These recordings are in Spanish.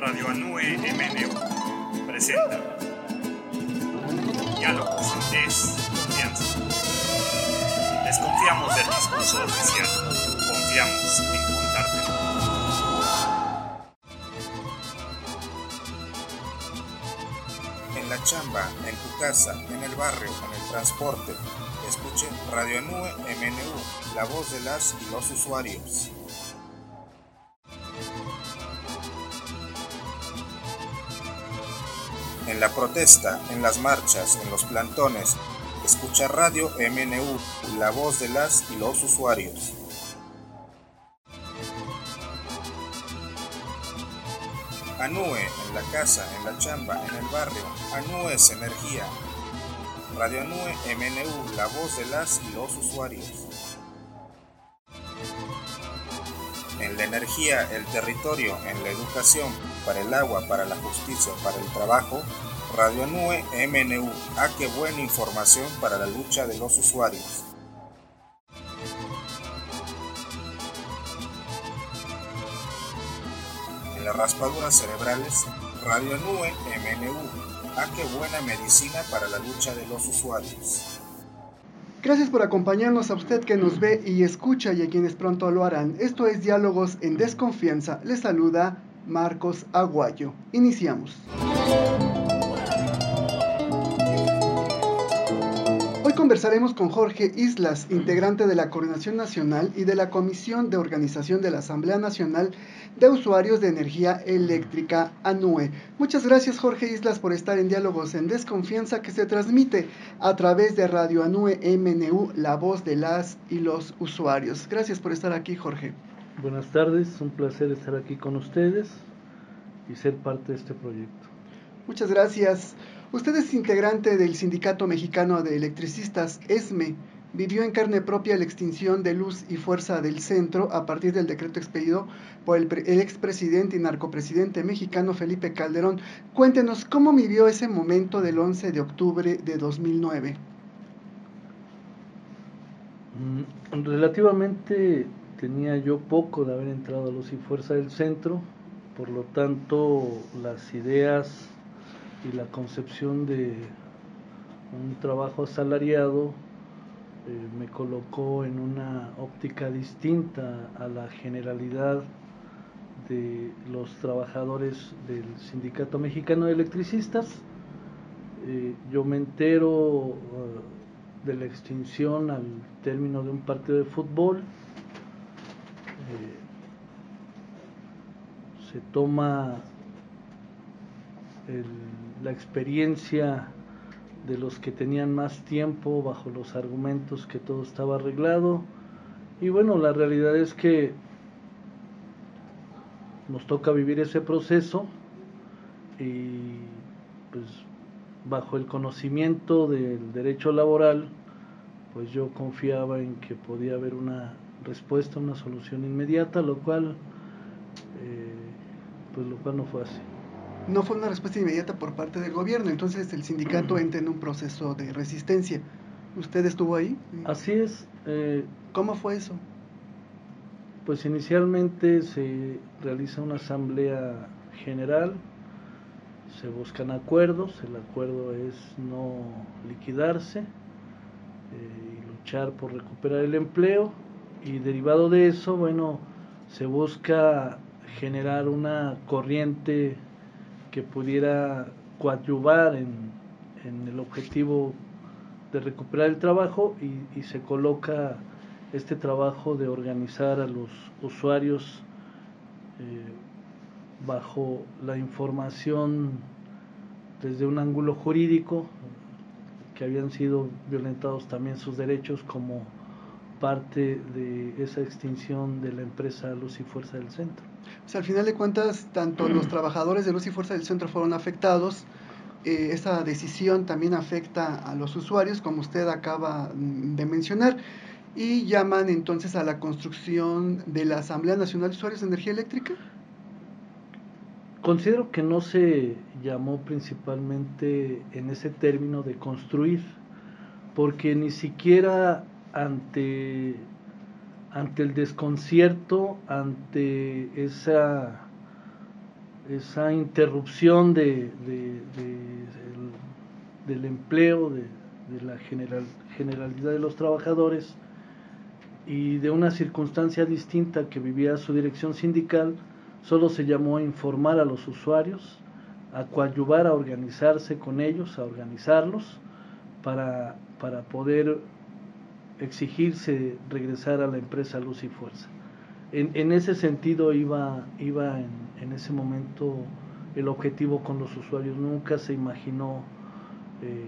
Radio Anue MNU presenta Diálogos en Desconfianza. Desconfiamos del discurso oficial, confiamos en contártelo. En la chamba, en tu casa, en el barrio, en el transporte. Escuchen Radio Anue MNU, la voz de las y los usuarios. En la protesta, en las marchas, en los plantones, escucha Radio MNU, la voz de las y los usuarios. Anue, en la casa, en la chamba, en el barrio. Anue es energía. Radio Anue MNU, la voz de las y los usuarios. En la energía, el territorio, en la educación, para el agua, para la justicia, para el trabajo, Radio Anue MNU. Ah, qué buena información para la lucha de los usuarios. En las raspaduras cerebrales, Radio Nue MNU. Ah, qué buena medicina para la lucha de los usuarios. Gracias por acompañarnos a usted que nos ve y escucha y a quienes pronto lo harán. Esto es Diálogos en Desconfianza. Les saluda Marcos Aguayo. Iniciamos. Conversaremos con Jorge Islas, integrante de la Coordinación Nacional y de la Comisión de Organización de la Asamblea Nacional de Usuarios de Energía Eléctrica, ANUE. Muchas gracias Jorge Islas por estar en Diálogos en Desconfianza que se transmite a través de Radio ANUE MNU, la voz de las y los usuarios. Gracias por estar aquí Jorge. Buenas tardes, un placer estar aquí con ustedes y ser parte de este proyecto. Muchas gracias. Usted es integrante del Sindicato Mexicano de Electricistas, ESME. Vivió en carne propia la extinción de luz y fuerza del centro a partir del decreto expedido por el, expresidente y narcopresidente mexicano Felipe Calderón. Cuéntenos cómo vivió ese momento del 11 de octubre de 2009. Mm, Relativamente tenía yo poco de haber entrado a Luz y Fuerza del Centro, por lo tanto las ideas y la concepción de un trabajo asalariado eh, me colocó en una óptica distinta a la generalidad de los trabajadores del Sindicato Mexicano de Electricistas. Eh, yo me entero uh, de la extinción al término de un partido de fútbol. Eh, se toma el la experiencia de los que tenían más tiempo bajo los argumentos que todo estaba arreglado. Y bueno, la realidad es que nos toca vivir ese proceso y pues bajo el conocimiento del derecho laboral, pues yo confiaba en que podía haber una respuesta, una solución inmediata, lo cual, eh, pues lo cual no fue así no fue una respuesta inmediata por parte del gobierno, entonces el sindicato entra en un proceso de resistencia. ¿Usted estuvo ahí? Así es. Eh, ¿Cómo fue eso? Pues inicialmente se realiza una asamblea general, se buscan acuerdos, el acuerdo es no liquidarse eh, y luchar por recuperar el empleo y derivado de eso, bueno, se busca generar una corriente que pudiera coadyuvar en, el objetivo de recuperar el trabajo y, se coloca este trabajo de organizar a los usuarios eh, bajo la información desde un ángulo jurídico que habían sido violentados también sus derechos como parte de esa extinción de la empresa Luz y Fuerza del Centro. Sea, al final de cuentas, tanto los trabajadores de Luz y Fuerza del Centro fueron afectados, eh, esa decisión también afecta a los usuarios, como usted acaba de mencionar, y llaman entonces a la construcción de la Asamblea Nacional de Usuarios de Energía Eléctrica. Considero que no se llamó principalmente en ese término de construir, porque ni siquiera ante, ante el desconcierto, ante esa esa interrupción de, del empleo, de, la general, generalidad de los trabajadores y de una circunstancia distinta que vivía su dirección sindical, solo se llamó a informar a los usuarios, a coadyuvar a organizarse con ellos, a organizarlos para, para poder exigirse regresar a la empresa Luz y Fuerza. En, ese sentido iba, iba en, ese momento el objetivo con los usuarios. Nunca se imaginó, eh,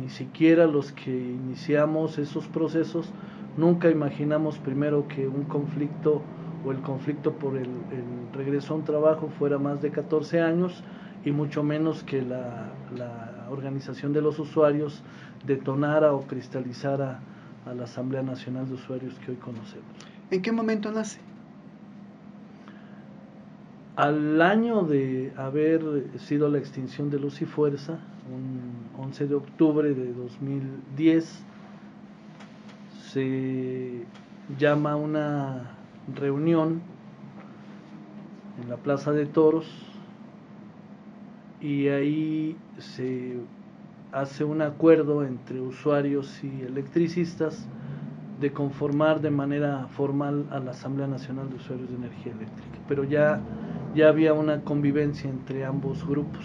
ni siquiera los que iniciamos esos procesos, nunca imaginamos primero que un conflicto o el conflicto por el, el regreso a un trabajo fuera más de 14 años y mucho menos que la, la organización de los usuarios detonara o cristalizara a la Asamblea Nacional de Usuarios que hoy conocemos. ¿En qué momento nace? Al año de haber sido la extinción de Luz y Fuerza, un 11 de octubre de 2010, se llama una reunión en la Plaza de Toros y ahí se hace un acuerdo entre usuarios y electricistas de conformar de manera formal a la Asamblea Nacional de Usuarios de Energía Eléctrica. Pero ya, ya había una convivencia entre ambos grupos.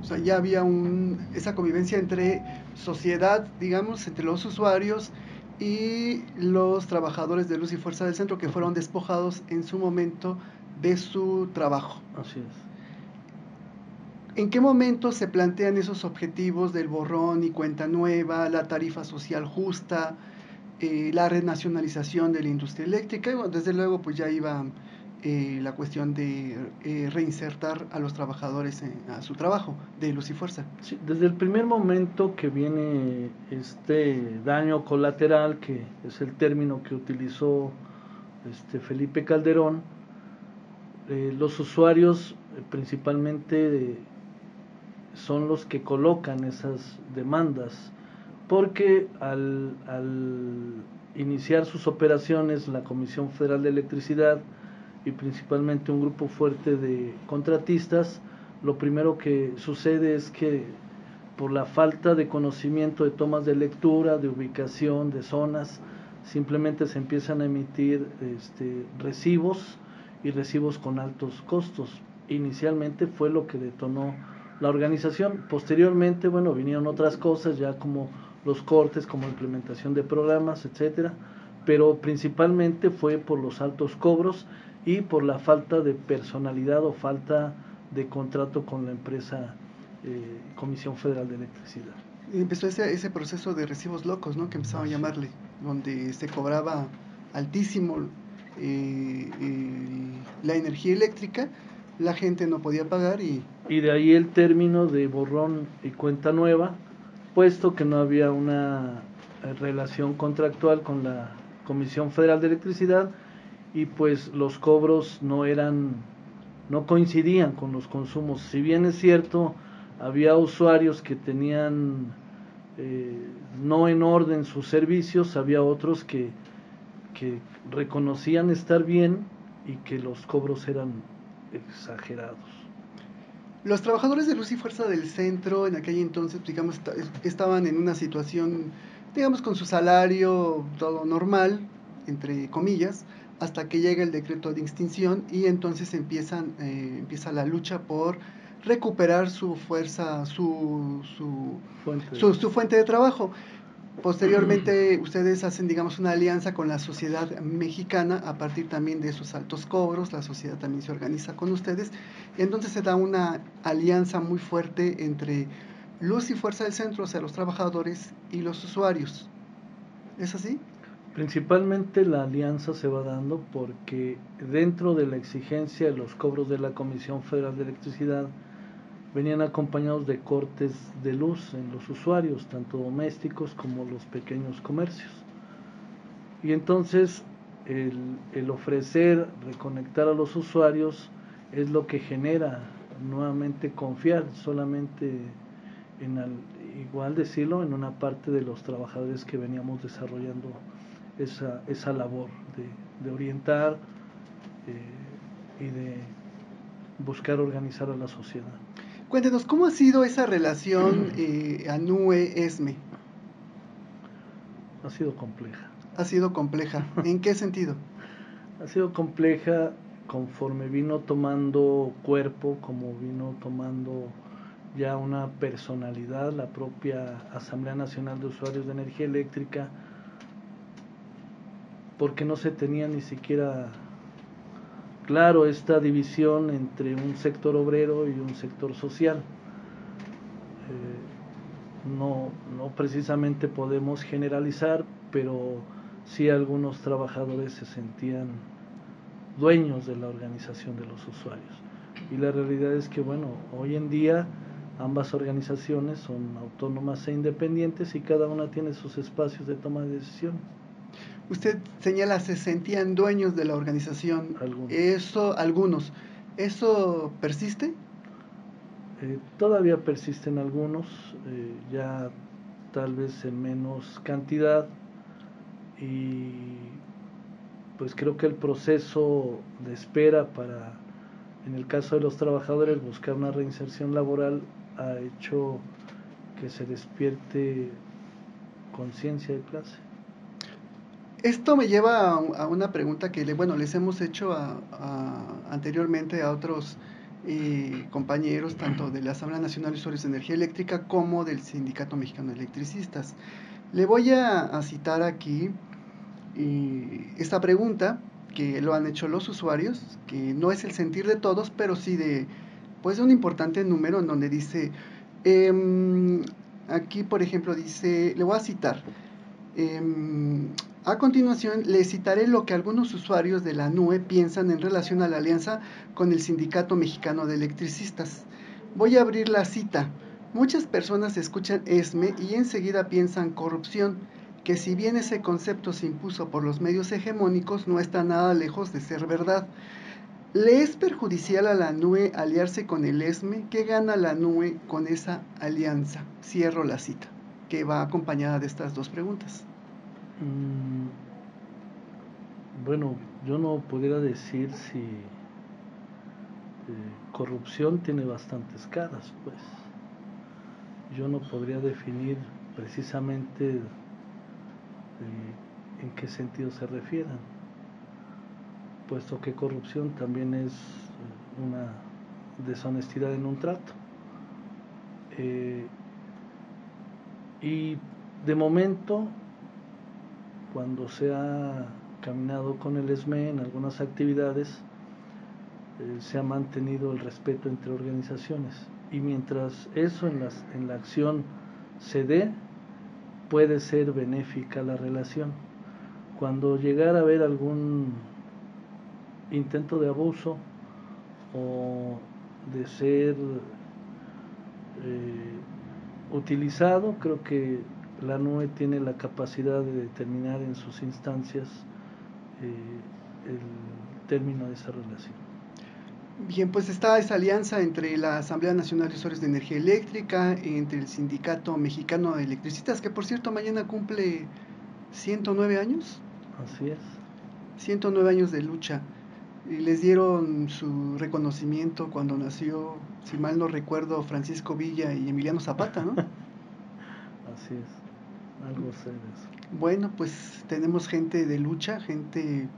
O sea, ya había un, esa convivencia entre sociedad, digamos, entre los usuarios y los trabajadores de Luz y Fuerza del Centro que fueron despojados en su momento de su trabajo. Así es. ¿En qué momento se plantean esos objetivos del borrón y cuenta nueva, la tarifa social justa, eh, la renacionalización de la industria eléctrica? Desde luego, pues ya iba eh, la cuestión de eh, reinsertar a los trabajadores a su trabajo de luz y fuerza. Desde el primer momento que viene este daño colateral, que es el término que utilizó este Felipe Calderón, los usuarios principalmente son los que colocan esas demandas, porque al, iniciar sus operaciones la Comisión Federal de Electricidad y principalmente un grupo fuerte de contratistas, lo primero que sucede es que por la falta de conocimiento de tomas de lectura, de ubicación, de zonas, simplemente se empiezan a emitir este, recibos y recibos con altos costos. Inicialmente fue lo que detonó la organización. Posteriormente, bueno, vinieron otras cosas ya como los cortes, como implementación de programas, etcétera, pero principalmente fue por los altos cobros y por la falta de personalidad o falta de contrato con la empresa eh, Comisión Federal de Electricidad. Y empezó ese, ese proceso de recibos locos, ¿no? Que empezaban a llamarle, donde se cobraba altísimo eh, la energía eléctrica la gente no podía pagar y... Y de ahí el término de borrón y cuenta nueva, puesto que no había una eh, relación contractual con la Comisión Federal de Electricidad y pues los cobros no eran, no coincidían con los consumos. Si bien es cierto, había usuarios que tenían eh, no en orden sus servicios, había otros que, que reconocían estar bien y que los cobros eran exagerados. Los trabajadores de Luz y Fuerza del Centro en aquel entonces, digamos, estaban en una situación, digamos, con su salario todo normal, entre comillas, hasta que llega el decreto de extinción y entonces empiezan, eh, empieza la lucha por recuperar su fuerza, su, su, su, su fuente de trabajo. Posteriormente ustedes hacen, digamos, una alianza con la sociedad mexicana a partir también de esos altos cobros, la sociedad también se organiza con ustedes, entonces se da una alianza muy fuerte entre luz y fuerza del centro, o sea, los trabajadores y los usuarios. ¿Es así? Principalmente la alianza se va dando porque dentro de la exigencia de los cobros de la Comisión Federal de Electricidad, venían acompañados de cortes de luz en los usuarios, tanto domésticos como los pequeños comercios. Y entonces el, ofrecer, reconectar a los usuarios es lo que genera nuevamente confiar solamente en, igual decirlo, en una parte de los trabajadores que veníamos desarrollando esa, esa labor de, orientar eh, y de buscar organizar a la sociedad. Cuéntenos, ¿cómo ha sido esa relación eh, ANUE-ESME? Ha sido compleja. Ha sido compleja. ¿En qué sentido? Ha sido compleja conforme vino tomando cuerpo, como vino tomando ya una personalidad, la propia Asamblea Nacional de Usuarios de Energía Eléctrica, porque no se tenía ni siquiera claro esta división entre un sector obrero y un sector social. Eh, no, no precisamente podemos generalizar, pero sí algunos trabajadores se sentían dueños de la organización de los usuarios. Y la realidad es que, bueno, hoy en día ambas organizaciones son autónomas e independientes y cada una tiene sus espacios de toma de decisión. Usted señala, se sentían dueños de la organización. Algunos. Eso, algunos. ¿Eso persiste? Eh, todavía persisten algunos, eh, ya tal vez en menos cantidad y pues creo que el proceso de espera para, en el caso de los trabajadores, buscar una reinserción laboral ha hecho que se despierte conciencia de clase. Esto me lleva a, una pregunta que le, bueno, les hemos hecho anteriormente a otros eh, compañeros, tanto de la Asamblea Nacional de Usuarios de Energía Eléctrica como del Sindicato Mexicano de Electricistas. Le voy a, citar aquí eh, esta pregunta que lo han hecho los usuarios, que no es el sentir de todos, pero sí de pues un importante número en donde dice, em, aquí por ejemplo dice, le voy a citar, em, a continuación, le citaré lo que algunos usuarios de la NUE piensan en relación a la alianza con el Sindicato Mexicano de Electricistas. Voy a abrir la cita. Muchas personas escuchan ESME y enseguida piensan corrupción, que si bien ese concepto se impuso por los medios hegemónicos, no está nada lejos de ser verdad. ¿Le es perjudicial a la NUE aliarse con el ESME? ¿Qué gana la NUE con esa alianza? Cierro la cita, que va acompañada de estas dos preguntas. Mm, bueno, yo no pudiera decir si eh, corrupción tiene bastantes caras, pues. Yo no podría definir precisamente eh, en qué sentido se refieran, puesto que corrupción también es eh, una deshonestidad en un trato. y de momento cuando se ha caminado con el ESME en algunas actividades, eh, se ha mantenido el respeto entre organizaciones. Y mientras eso en, las, en la acción se dé, puede ser benéfica la relación. Cuando llegara a haber algún intento de abuso o de ser eh, utilizado, creo que la NUE tiene la capacidad de determinar en sus instancias eh, el término de esa relación. Bien, pues está esa alianza entre la Asamblea Nacional de Usuarios de Energía Eléctrica, entre el Sindicato Mexicano de Electricistas, que por cierto mañana cumple 109 años. Así es. 109 años de lucha. Y les dieron su reconocimiento cuando nació, si mal no recuerdo, Francisco Villa y Emiliano Zapata, ¿no? Así es. Algo Bueno, pues tenemos gente de lucha, gente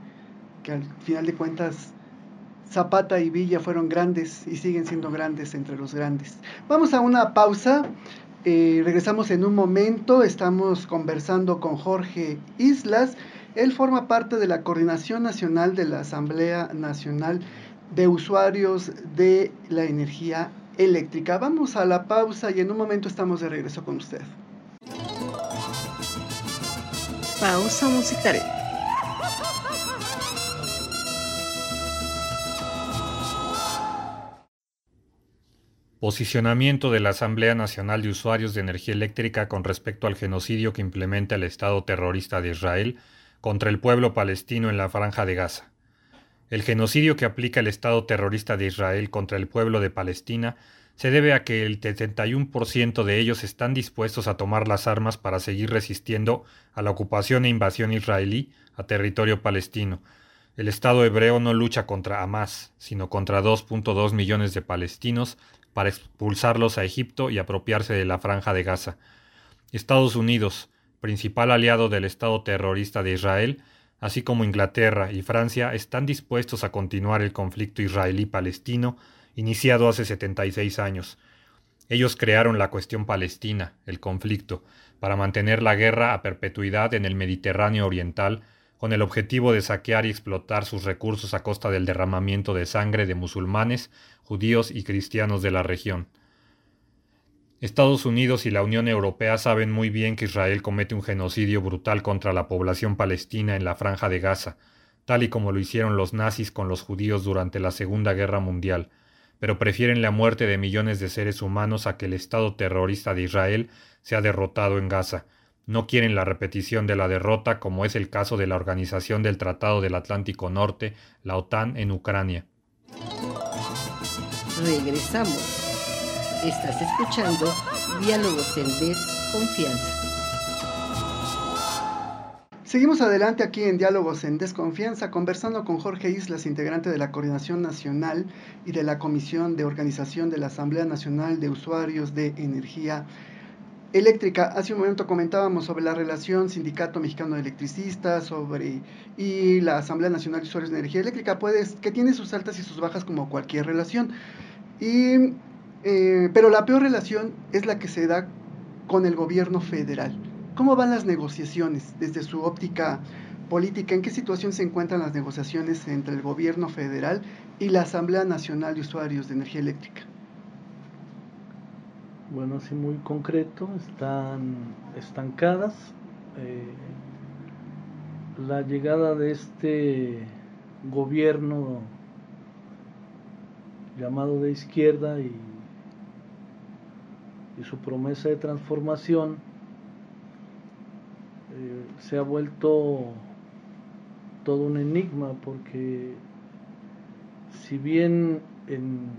que al final de cuentas Zapata y Villa fueron grandes y siguen siendo grandes entre los grandes. Vamos a una pausa. Eh, regresamos en un momento. Estamos conversando con Jorge Islas. Él forma parte de la Coordinación Nacional de la Asamblea Nacional de Usuarios de la Energía Eléctrica. Vamos a la pausa y en un momento estamos de regreso con usted. Pausa musical. Posicionamiento de la Asamblea Nacional de Usuarios de Energía Eléctrica con respecto al genocidio que implementa el Estado terrorista de Israel contra el pueblo palestino en la franja de Gaza. El genocidio que aplica el Estado terrorista de Israel contra el pueblo de Palestina se debe a que el 71% de ellos están dispuestos a tomar las armas para seguir resistiendo a la ocupación e invasión israelí a territorio palestino, El Estado hebreo no lucha contra Hamas, sino contra 2.2 millones de palestinos para expulsarlos a Egipto y apropiarse de la franja de Gaza. Estados Unidos, principal aliado del Estado terrorista de Israel, así como Inglaterra y Francia, están dispuestos a continuar el conflicto israelí-palestino iniciado hace 76 años. Ellos crearon la cuestión palestina, el conflicto, para mantener la guerra a perpetuidad en el Mediterráneo oriental, con el objetivo de saquear y explotar sus recursos a costa del derramamiento de sangre de musulmanes, judíos y cristianos de la región. Estados Unidos y la Unión Europea saben muy bien que Israel comete un genocidio brutal contra la población palestina en la franja de Gaza, tal y como lo hicieron los nazis con los judíos durante la Segunda Guerra Mundial, pero prefieren la muerte de millones de seres humanos a que el Estado terrorista de Israel sea derrotado en Gaza. No quieren la repetición de la derrota como es el caso de la Organización del Tratado del Atlántico Norte, la OTAN, en Ucrania. Regresamos. Estás escuchando Diálogos en Desconfianza. Seguimos adelante aquí en Diálogos en Desconfianza, conversando con Jorge Islas, integrante de la Coordinación Nacional y de la Comisión de Organización de la Asamblea Nacional de Usuarios de Energía Eléctrica. Hace un momento comentábamos sobre la relación Sindicato Mexicano de Electricistas sobre, y la Asamblea Nacional de Usuarios de Energía Eléctrica, pues, que tiene sus altas y sus bajas como cualquier relación. Eh, pero la peor relación es la que se da con el gobierno federal. ¿Cómo van las negociaciones desde su óptica política? ¿En qué situación se encuentran las negociaciones entre el gobierno federal y la Asamblea Nacional de Usuarios de Energía Eléctrica? Bueno, así muy concreto, están estancadas. Eh, la llegada de este gobierno llamado de izquierda y y su promesa de transformación eh, se ha vuelto todo un enigma porque si bien en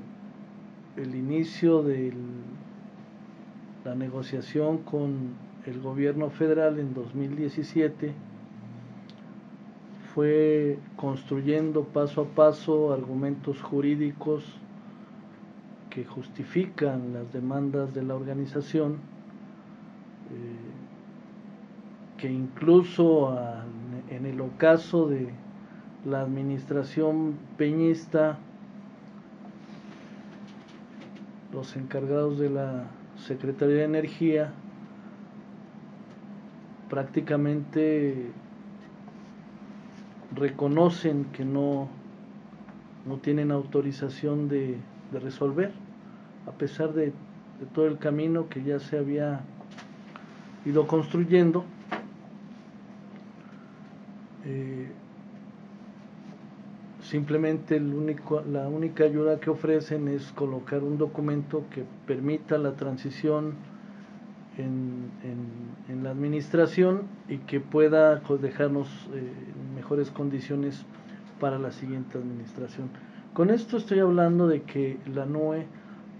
el inicio de la negociación con el gobierno federal en 2017 fue construyendo paso a paso argumentos jurídicos que justifican las demandas de la organización, eh, que incluso en el ocaso de la administración peñista, los encargados de la Secretaría de Energía prácticamente reconocen que no, no tienen autorización de de resolver, a pesar de, todo el camino que ya se había ido construyendo. Eh, simplemente la única ayuda que ofrecen es colocar un documento que permita la transición en, en, la administración y que pueda dejarnos eh, mejores condiciones para la siguiente administración. Con esto estoy hablando de que la NUE,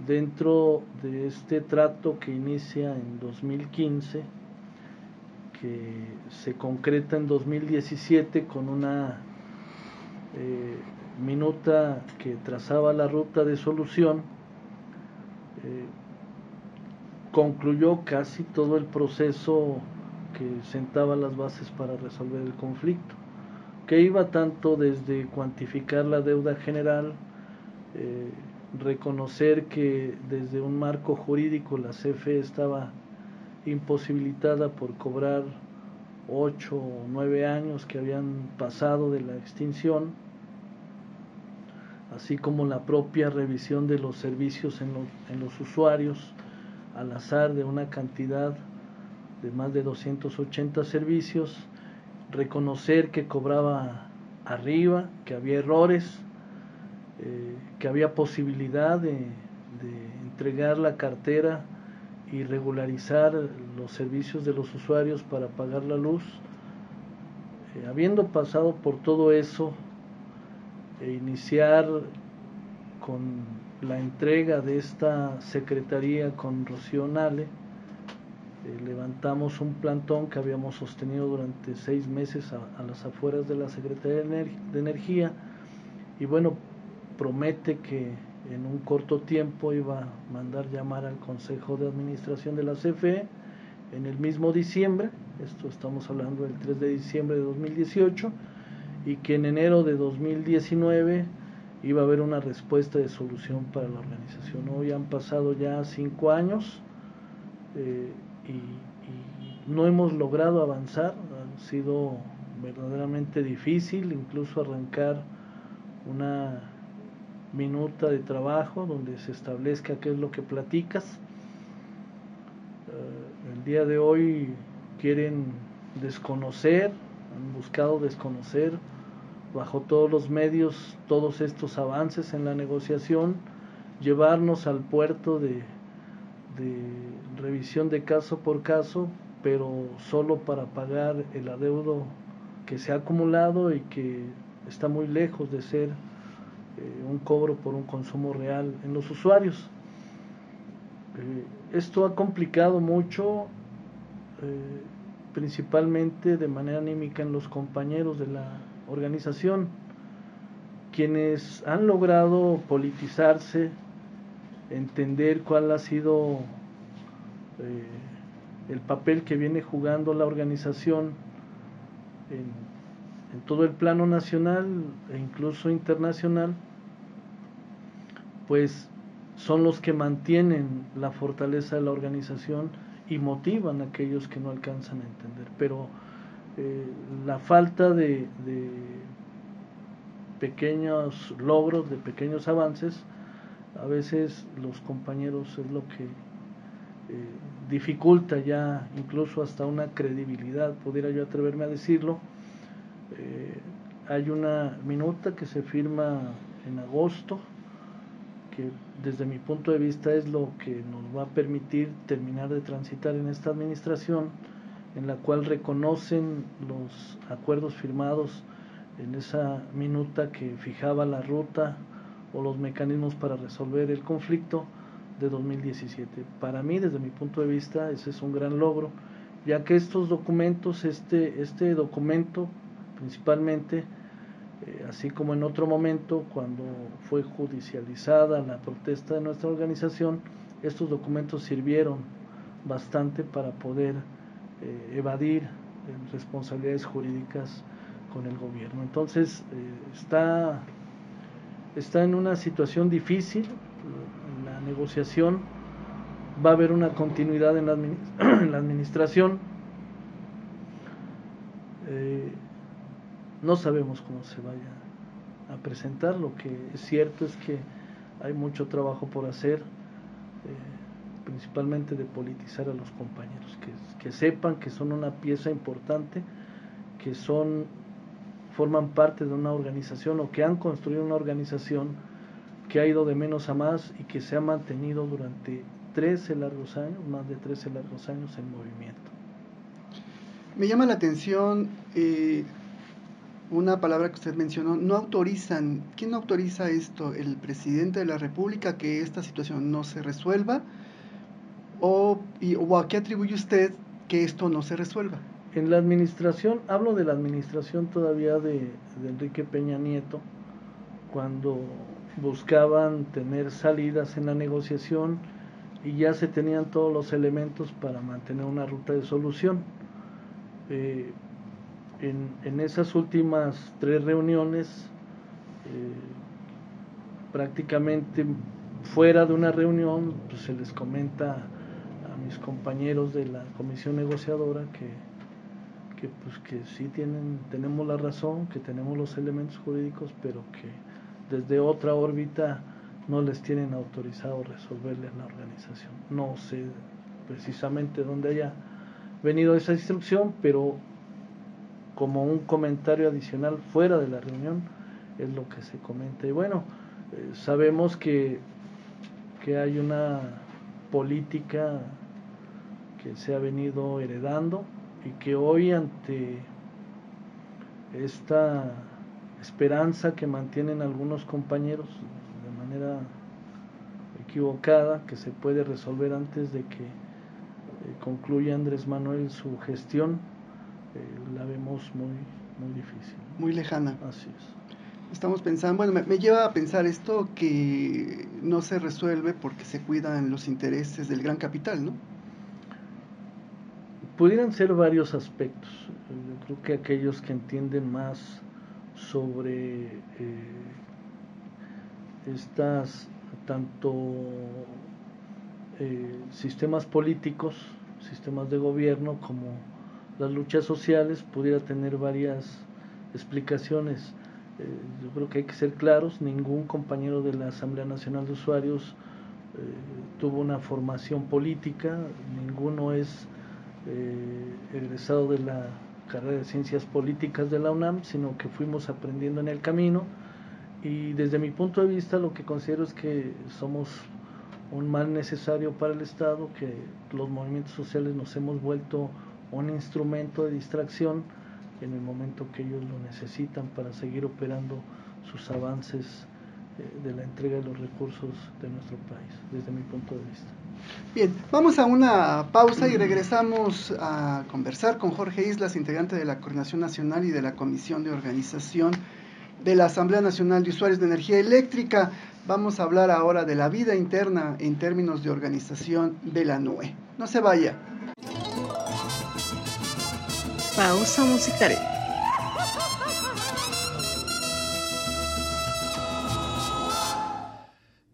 dentro de este trato que inicia en 2015, que se concreta en 2017 con una eh, minuta que trazaba la ruta de solución, eh, concluyó casi todo el proceso que sentaba las bases para resolver el conflicto que iba tanto desde cuantificar la deuda general, eh, reconocer que desde un marco jurídico la CFE estaba imposibilitada por cobrar ocho o nueve años que habían pasado de la extinción, así como la propia revisión de los servicios en, en los usuarios al azar de una cantidad de más de 280 servicios, reconocer que cobraba arriba, que había errores, eh, que había posibilidad de, entregar la cartera y regularizar los servicios de los usuarios para pagar la luz. Eh, habiendo pasado por todo eso, e iniciar con la entrega de esta secretaría con Rocío Nale, eh, levantamos un plantón que habíamos sostenido durante seis meses a, las afueras de la Secretaría de Energía y bueno, promete que en un corto tiempo iba a mandar llamar al Consejo de Administración de la CFE en el mismo diciembre, esto estamos hablando del 3 de diciembre de 2018, y que en enero de 2019 iba a haber una respuesta de solución para la organización. Hoy han pasado ya cinco años eh, y, no hemos logrado avanzar, ha sido verdaderamente difícil incluso arrancar una minuta de trabajo donde se establezca qué es lo que platicas. Eh, el día de hoy quieren desconocer, han buscado desconocer bajo todos los medios todos estos avances en la negociación, llevarnos al puerto de, revisión de caso por caso, pero solo para pagar el adeudo que se ha acumulado y que está muy lejos de ser eh, un cobro por un consumo real en los usuarios. Eh, esto ha complicado mucho, eh, principalmente de manera anímica en los compañeros de la organización, quienes han logrado politizarse, entender cuál ha sido el papel que viene jugando la organización en, todo el plano nacional e incluso internacional, pues son los que mantienen la fortaleza de la organización y motivan a aquellos que no alcanzan a entender. Pero eh, la falta de, pequeños logros, de pequeños avances, a veces los compañeros es lo que eh, dificulta ya incluso hasta una credibilidad, pudiera yo atreverme a decirlo. Eh, hay una minuta que se firma en agosto, que desde mi punto de vista es lo que nos va a permitir terminar de transitar en esta administración en la cual reconocen los acuerdos firmados en esa minuta que fijaba la ruta o los mecanismos para resolver el conflicto de 2017. Para mí, desde mi punto de vista, ese es un gran logro, ya que estos documentos, este, este documento principalmente, eh, así como en otro momento, cuando fue judicializada la protesta de nuestra organización, estos documentos sirvieron bastante para poder eh, evadir eh, responsabilidades jurídicas con el gobierno. Entonces, está, está en una situación difícil, la negociación va a haber una continuidad en la administración. No sabemos cómo se vaya a presentar, lo que es cierto es que hay mucho trabajo por hacer principalmente de politizar a los compañeros, que, que sepan que son una pieza importante, que son forman parte de una organización o que han construido una organización que ha ido de menos a más y que se ha mantenido durante 13 largos años, más de 13 largos años en movimiento. Me llama la atención eh, una palabra que usted mencionó, no autorizan, ¿quién autoriza esto? ¿El presidente de la República que esta situación no se resuelva? o, y, a qué atribuye usted que esto no se resuelva? En la administración, hablo de la administración todavía de, Enrique Peña Nieto, cuando buscaban tener salidas en la negociación y ya se tenían todos los elementos para mantener una ruta de solución. Eh, en, esas últimas tres reuniones, eh, prácticamente fuera de una reunión, pues se les comenta mis compañeros de la comisión negociadora que, que, pues, que sí tienen, tenemos la razón, que tenemos los elementos jurídicos, pero que desde otra órbita no les tienen autorizado resolverle a la organización. No sé precisamente dónde haya venido esa instrucción, pero como un comentario adicional fuera de la reunión es lo que se comenta. Y bueno, eh, sabemos que, que hay una política que se ha venido heredando y que hoy ante esta esperanza que mantienen algunos compañeros de manera equivocada, que se puede resolver antes de que concluye Andrés Manuel su gestión, la vemos muy, muy difícil. Muy lejana. Así es. Estamos pensando, bueno, me, me, lleva a pensar esto que no se resuelve porque se cuidan los intereses del gran capital, ¿no? Pudieran ser varios aspectos. Yo creo que aquellos que entienden más sobre eh, estas tanto eh, sistemas políticos, sistemas de gobierno como las luchas sociales, pudiera tener varias explicaciones. Eh, yo creo que hay que ser claros, ningún compañero de la Asamblea Nacional de Usuarios tuvo una formación política, ninguno es egresado de la carrera de ciencias políticas de la UNAM, sino que fuimos aprendiendo en el camino y desde mi punto de vista lo que considero es que somos un mal necesario para el Estado, que los movimientos sociales nos hemos vuelto un instrumento de distracción en el momento que ellos lo necesitan para seguir operando sus avances eh, de la entrega de los recursos de nuestro país, desde mi punto de vista. Bien, vamos a una pausa y regresamos a conversar con Jorge Islas, integrante de la Coordinación Nacional y de la Comisión de Organización de la Asamblea Nacional de Usuarios de Energía Eléctrica. Vamos a hablar ahora de la vida interna en términos de organización de la NUE. No se vaya. Pausa musical.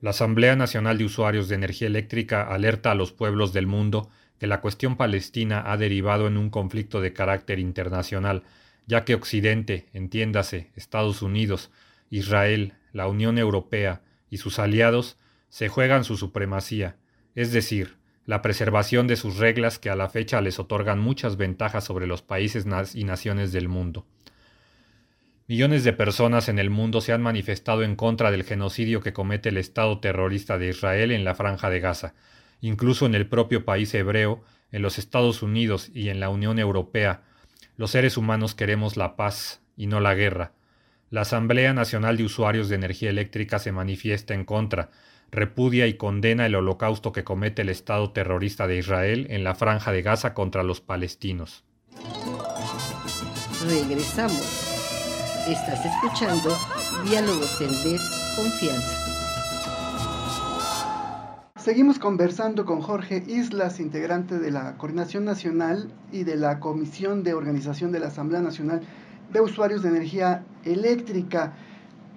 La Asamblea Nacional de Usuarios de Energía Eléctrica alerta a los pueblos del mundo que la cuestión palestina ha derivado en un conflicto de carácter internacional, ya que Occidente, entiéndase, Estados Unidos, Israel, la Unión Europea y sus aliados, se juegan su supremacía, es decir, la preservación de sus reglas que a la fecha les otorgan muchas ventajas sobre los países y naciones del mundo. Millones de personas en el mundo se han manifestado en contra del genocidio que comete el Estado terrorista de Israel en la franja de Gaza. Incluso en el propio país hebreo, en los Estados Unidos y en la Unión Europea, los seres humanos queremos la paz y no la guerra. La Asamblea Nacional de Usuarios de Energía Eléctrica se manifiesta en contra, repudia y condena el holocausto que comete el Estado terrorista de Israel en la franja de Gaza contra los palestinos. Regresamos. Estás escuchando Diálogos en Desconfianza. Seguimos conversando con Jorge Islas, integrante de la Coordinación Nacional y de la Comisión de Organización de la Asamblea Nacional de Usuarios de Energía Eléctrica.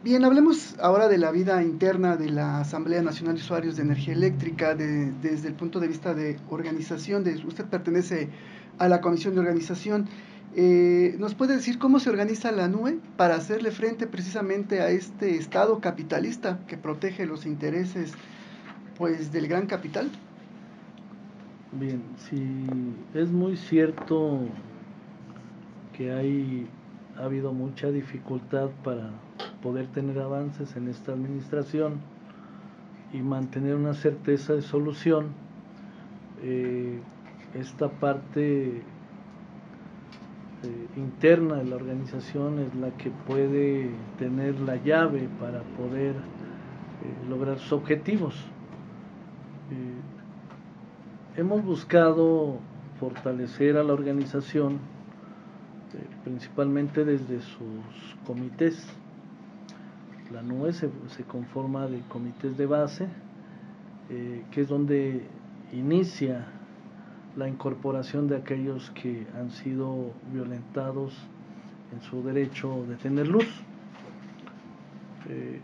Bien, hablemos ahora de la vida interna de la Asamblea Nacional de Usuarios de Energía Eléctrica desde el punto de vista de organización. De, usted pertenece a la Comisión de Organización. Eh, ¿Nos puede decir cómo se organiza la NUE para hacerle frente precisamente a este Estado capitalista que protege los intereses pues, del gran capital? Bien, sí, es muy cierto que hay, ha habido mucha dificultad para poder tener avances en esta administración y mantener una certeza de solución. Eh, esta parte eh, interna de la organización es la que puede tener la llave para poder eh, lograr sus objetivos. Hemos buscado fortalecer a la organización principalmente desde sus comités. La NUE se, conforma de comités de base, que es donde inicia la incorporación de aquellos que han sido violentados en su derecho de tener luz. Eh,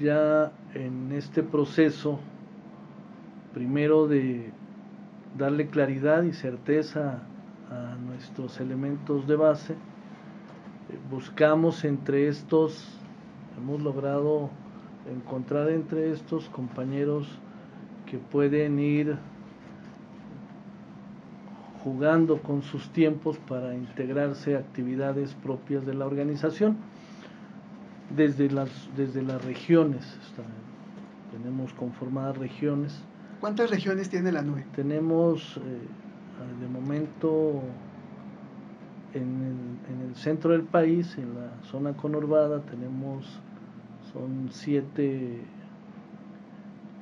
ya en este proceso, primero de darle claridad y certeza a nuestros elementos de base, eh, buscamos entre estos, hemos logrado encontrar entre estos compañeros que pueden ir jugando con sus tiempos para integrarse a actividades propias de la organización desde las, desde las regiones. tenemos conformadas regiones. ¿Cuántas regiones tiene la NUE? Tenemos eh, de momento en el, en el, centro del país, en la zona conurbada, tenemos, son siete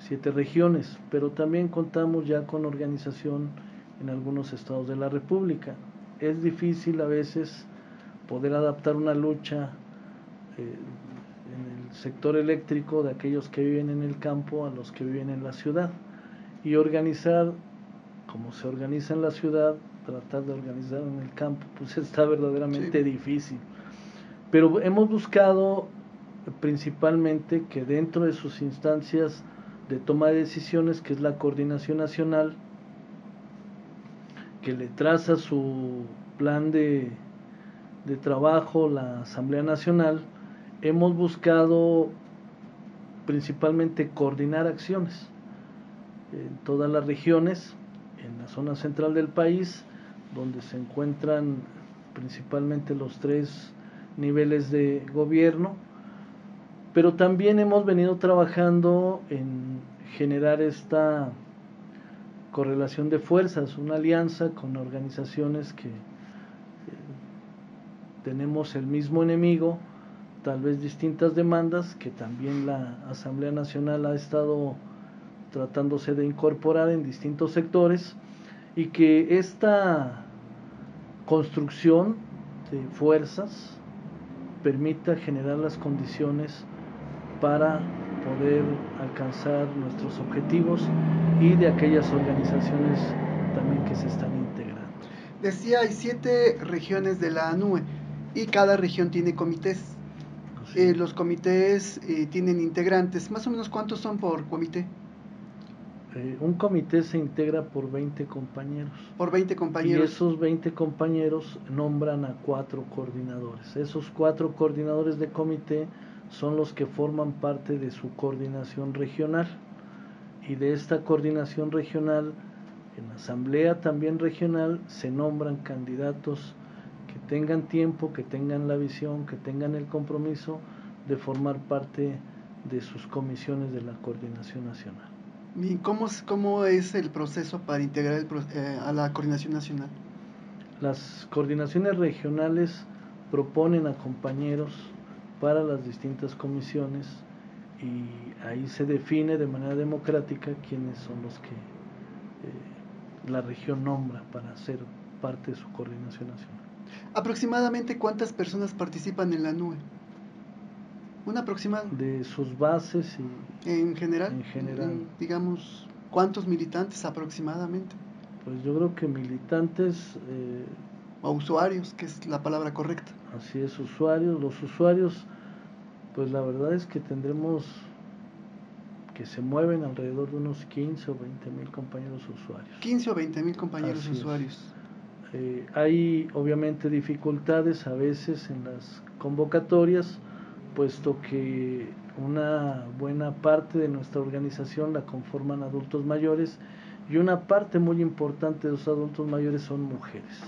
siete regiones, pero también contamos ya con organización en algunos estados de la República. Es difícil a veces poder adaptar una lucha eh, en el sector eléctrico de aquellos que viven en el campo a los que viven en la ciudad y organizar como se organiza en la ciudad, tratar de organizar en el campo, pues está verdaderamente difícil. Pero hemos buscado principalmente que dentro de sus instancias de toma de decisiones, que es la coordinación nacional, que le traza su plan de, de trabajo la Asamblea Nacional, hemos buscado principalmente coordinar acciones en todas las regiones, en la zona central del país, donde se encuentran principalmente los tres niveles de gobierno, pero también hemos venido trabajando en generar esta correlación de fuerzas, una alianza con organizaciones que eh, tenemos el mismo enemigo, tal vez distintas demandas, que también la Asamblea Nacional ha estado tratándose de incorporar en distintos sectores y que esta construcción de fuerzas permita generar las condiciones para poder alcanzar nuestros objetivos y de aquellas organizaciones también que se están integrando. Decía, hay siete regiones de la ANUE y cada región tiene comités. Eh, los comités eh, tienen integrantes. ¿Más o menos cuántos son por comité? Eh, un comité se integra por 20 compañeros. Por 20 compañeros. Y esos 20 compañeros nombran a cuatro coordinadores. Esos cuatro coordinadores de comité son los que forman parte de su coordinación regional. Y de esta coordinación regional, en la asamblea también regional, se nombran candidatos que tengan tiempo, que tengan la visión, que tengan el compromiso de formar parte de sus comisiones de la coordinación nacional. ¿Y cómo, cómo es el proceso para integrar eh, a la coordinación nacional? Las coordinaciones regionales proponen a compañeros para las distintas comisiones y ahí se define de manera democrática quiénes son los que eh, la región nombra para ser parte de su coordinación nacional. ¿Aproximadamente cuántas personas participan en la NUE? ¿Un aproximado? De sus bases y... ¿En general? En general. digamos, ¿cuántos militantes aproximadamente? Pues yo creo que militantes... Eh, o usuarios, que es la palabra correcta. Así es, usuarios. Los usuarios, pues la verdad es que tendremos que se mueven alrededor de unos 15 o 20 mil compañeros usuarios. 15 o 20 mil compañeros usuarios. Eh, hay obviamente dificultades a veces en las convocatorias puesto que una buena parte de nuestra organización la conforman adultos mayores y una parte muy importante de los adultos mayores son mujeres.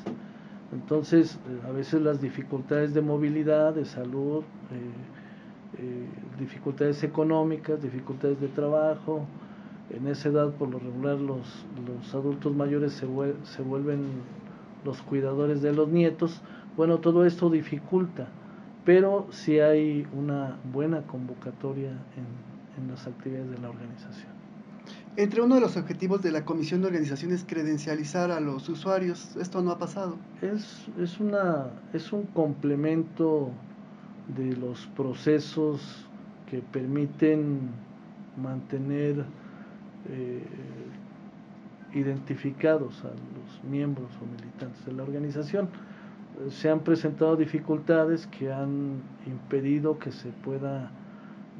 Entonces, eh, a veces las dificultades de movilidad, de salud, eh, eh, dificultades económicas, dificultades de trabajo, en esa edad por lo regular los, los adultos mayores se, se vuelven los cuidadores de los nietos, bueno, todo esto dificulta pero sí hay una buena convocatoria en, las actividades de la organización. Entre uno de los objetivos de la Comisión de Organización es credencializar a los usuarios. ¿Esto no ha pasado? Es, es, una, es un complemento de los procesos que permiten mantener eh, identificados a los miembros o militantes de la organización se han presentado dificultades que han impedido que se pueda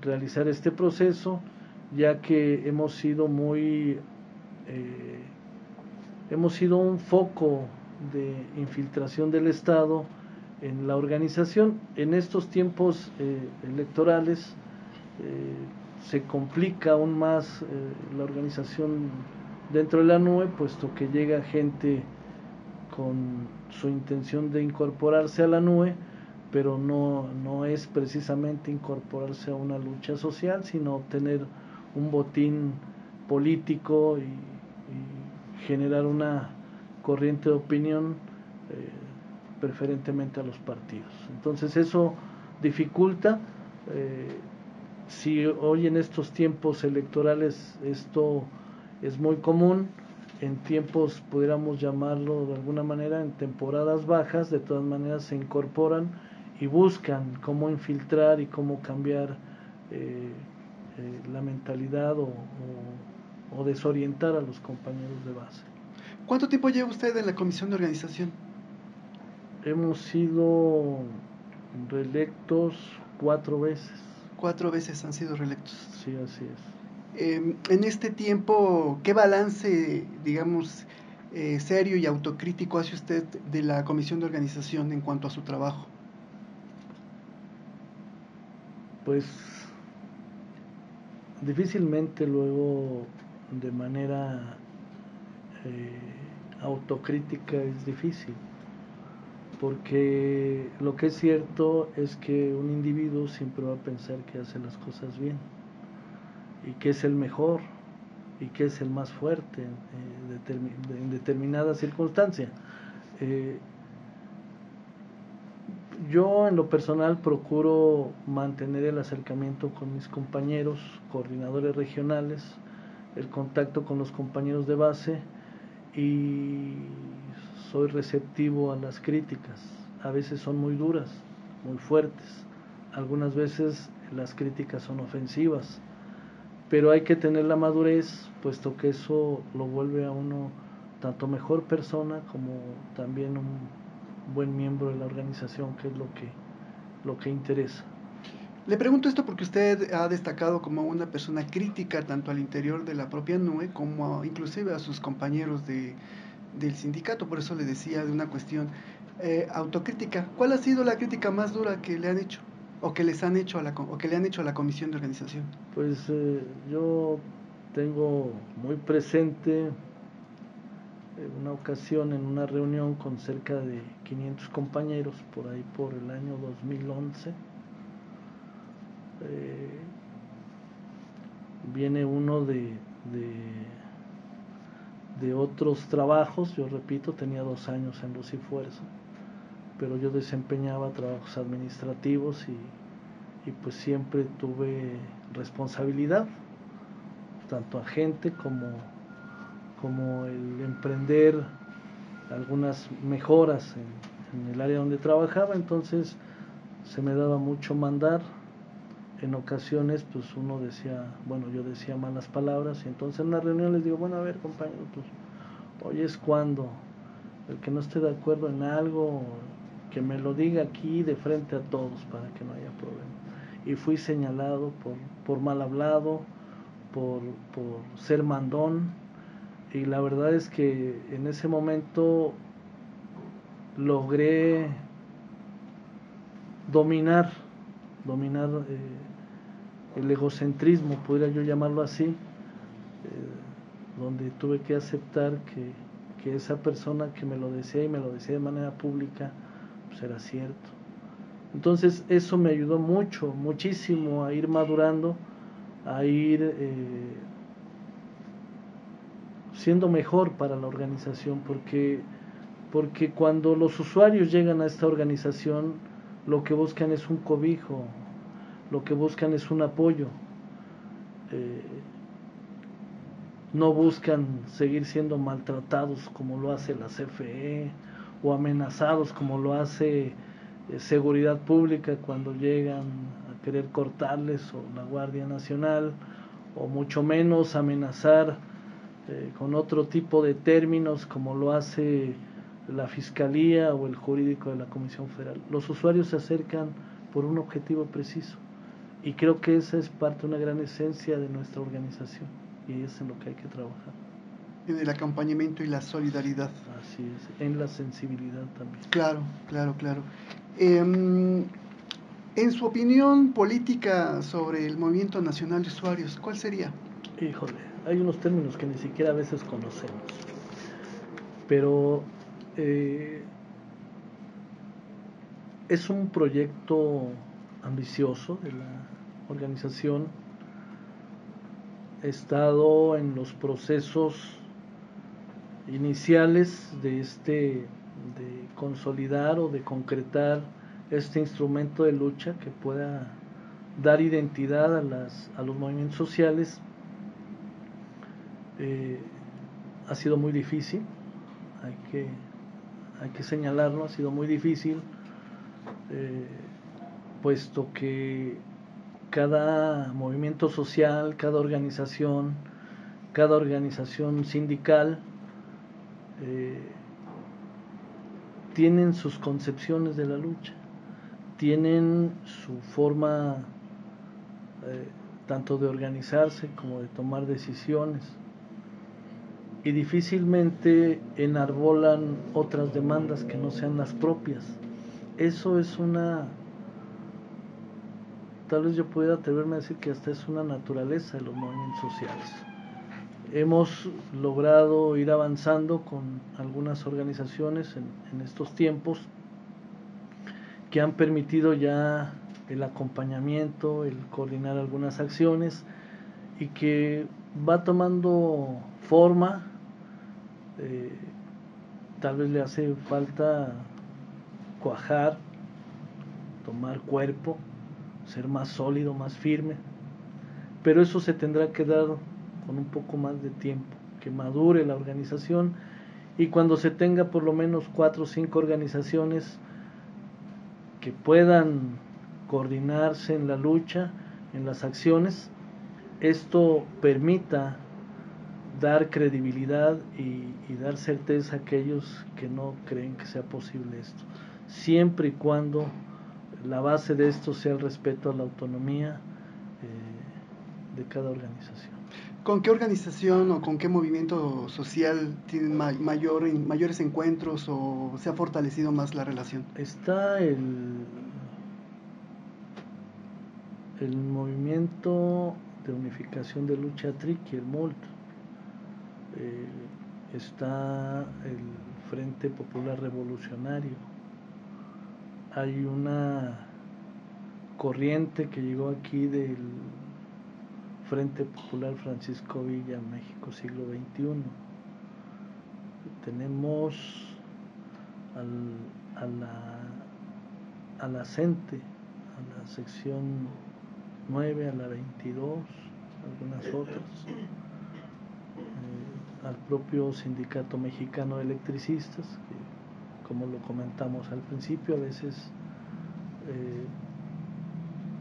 realizar este proceso, ya que hemos sido muy, eh, hemos sido un foco de infiltración del Estado en la organización. En estos tiempos eh, electorales eh, se complica aún más la organización dentro de la nube, puesto que llega gente con su intención de incorporarse a la NUE, pero no, no es precisamente incorporarse a una lucha social, sino obtener un botín político y, generar una corriente de opinión eh, preferentemente a los partidos. Entonces eso dificulta, eh, si hoy en estos tiempos electorales esto es muy común, en tiempos, pudiéramos llamarlo de alguna manera, en temporadas bajas, de todas maneras se incorporan y buscan cómo infiltrar y cómo cambiar eh, eh, la mentalidad o, desorientar a los compañeros de base. ¿Cuánto tiempo lleva usted en la comisión de organización? Hemos sido reelectos cuatro veces. Cuatro veces han sido reelectos. Sí, así es. Em, en este tiempo, ¿qué balance, digamos, eh, serio y autocrítico hace usted de la comisión de organización en cuanto a su trabajo? Pues difícilmente luego de manera eh, autocrítica es difícil, porque lo que es cierto es que un individuo siempre va a pensar que hace las cosas bien y que es el mejor y que es el más fuerte en, eh, determinada circunstancia. Eh, yo en lo personal procuro mantener el acercamiento con mis compañeros, coordinadores regionales, el contacto con los compañeros de base y soy receptivo a las críticas. A veces son muy duras, muy fuertes. Algunas veces las críticas son ofensivas pero hay que tener la madurez, puesto que eso lo vuelve a uno tanto mejor persona como también un buen miembro de la organización, que es lo que, lo que interesa. Le pregunto esto porque usted ha destacado como una persona crítica tanto al interior de la propia NUE como inclusive a sus compañeros de, del sindicato, por eso le decía de una cuestión eh, autocrítica. ¿Cuál ha sido la crítica más dura que le han hecho? O que les han hecho a la, o que le han hecho a la comisión de organización? Pues eh, yo tengo muy presente una ocasión en una reunión con cerca de 500 compañeros por ahí por el año 2011 eh, viene uno de, de, de, otros trabajos yo repito tenía dos años en Luz pero yo desempeñaba trabajos administrativos y, pues siempre tuve responsabilidad, tanto agente como, como el emprender algunas mejoras en, en el área donde trabajaba, entonces se me daba mucho mandar. En ocasiones, pues uno decía, bueno, yo decía malas palabras, y entonces en una reunión les digo, bueno, a ver, compañero, pues hoy es cuando el que no esté de acuerdo en algo, que me lo diga aquí de frente a todos para que no haya problema. Y fui señalado por, por mal hablado, por, por ser mandón, y la verdad es que en ese momento logré dominar, dominar eh, el egocentrismo, podría yo llamarlo así, eh, donde tuve que aceptar que, que, esa persona que me lo decía y me lo decía de manera pública, pues era cierto. Entonces eso me ayudó mucho, muchísimo a ir madurando, a ir eh, siendo mejor para la organización, porque, porque cuando los usuarios llegan a esta organización, lo que buscan es un cobijo, lo que buscan es un apoyo. Eh, no buscan seguir siendo maltratados como lo hace la CFE, o amenazados como lo hace eh, seguridad pública cuando llegan a querer cortarles o la Guardia Nacional o mucho menos amenazar eh, con otro tipo de términos como lo hace la Fiscalía o el jurídico de la Comisión Federal. Los usuarios se acercan por un objetivo preciso y creo que esa es parte una gran esencia de nuestra organización y es en lo que hay que trabajar en el acompañamiento y la solidaridad. Así es, en la sensibilidad también. Claro, claro, claro. Em, en su opinión política sobre el movimiento nacional de usuarios, ¿cuál sería? Híjole, hay unos términos que ni siquiera a veces conocemos, pero eh, es un proyecto ambicioso de la organización. He estado en los procesos iniciales de este de consolidar o de concretar este instrumento de lucha que pueda dar identidad a, los movimientos sociales eh, ha sido muy difícil, hay que, hay que señalarlo, ha sido muy difícil, eh, puesto que cada movimiento social, cada organización, cada organización sindical, eh, tienen sus concepciones de la lucha, tienen su forma eh, tanto de organizarse como de tomar decisiones y difícilmente enarbolan otras demandas que no sean las propias. Eso es una, tal vez yo pudiera atreverme a decir que hasta es una naturaleza de los movimientos sociales hemos logrado ir avanzando con algunas organizaciones en, estos tiempos que han permitido ya el acompañamiento, el coordinar algunas acciones y que va tomando forma. Eh, tal vez le hace falta cuajar, tomar cuerpo, ser más sólido, más firme, pero eso se tendrá que dar con un poco más de tiempo, que madure la organización y cuando se tenga por lo menos cuatro o cinco organizaciones que puedan coordinarse en la lucha, en las acciones, esto permita dar credibilidad y, dar certeza a aquellos que no creen que sea posible esto, siempre y cuando la base de esto sea el respeto a la autonomía eh, de cada organización. ¿Con qué organización o con qué movimiento social tienen mayor, mayores encuentros o se ha fortalecido más la relación? Está el, movimiento de unificación de lucha TRIC y el MOLT. Eh, está el Frente Popular Revolucionario. Hay una corriente que llegó aquí del Frente Popular Francisco Villa, México, siglo XXI. Tenemos al, a, la, a CENTE, a la sección 9, a la 22, algunas otras, eh, al propio Sindicato Mexicano de Electricistas, que como lo comentamos al principio, a veces eh,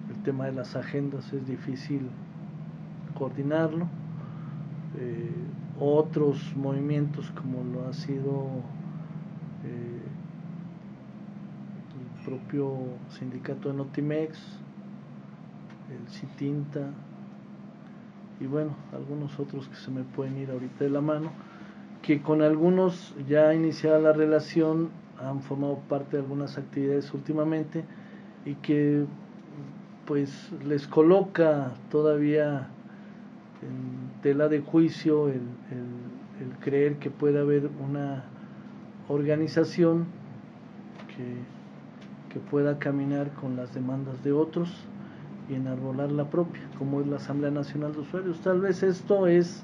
el tema de las agendas es difícil coordinarlo. Eh, otros movimientos como lo ha sido eh, el propio sindicato de Notimex, el CITINTA y bueno, algunos otros que se me pueden ir ahorita de la mano, que con algunos ya iniciada la relación han formado parte de algunas actividades últimamente y que pues les coloca todavía en tela de juicio el, creer que puede haber una organización que, que pueda caminar con las demandas de otros y enarbolar la propia, como es la Asamblea Nacional de Usuarios. Tal vez esto es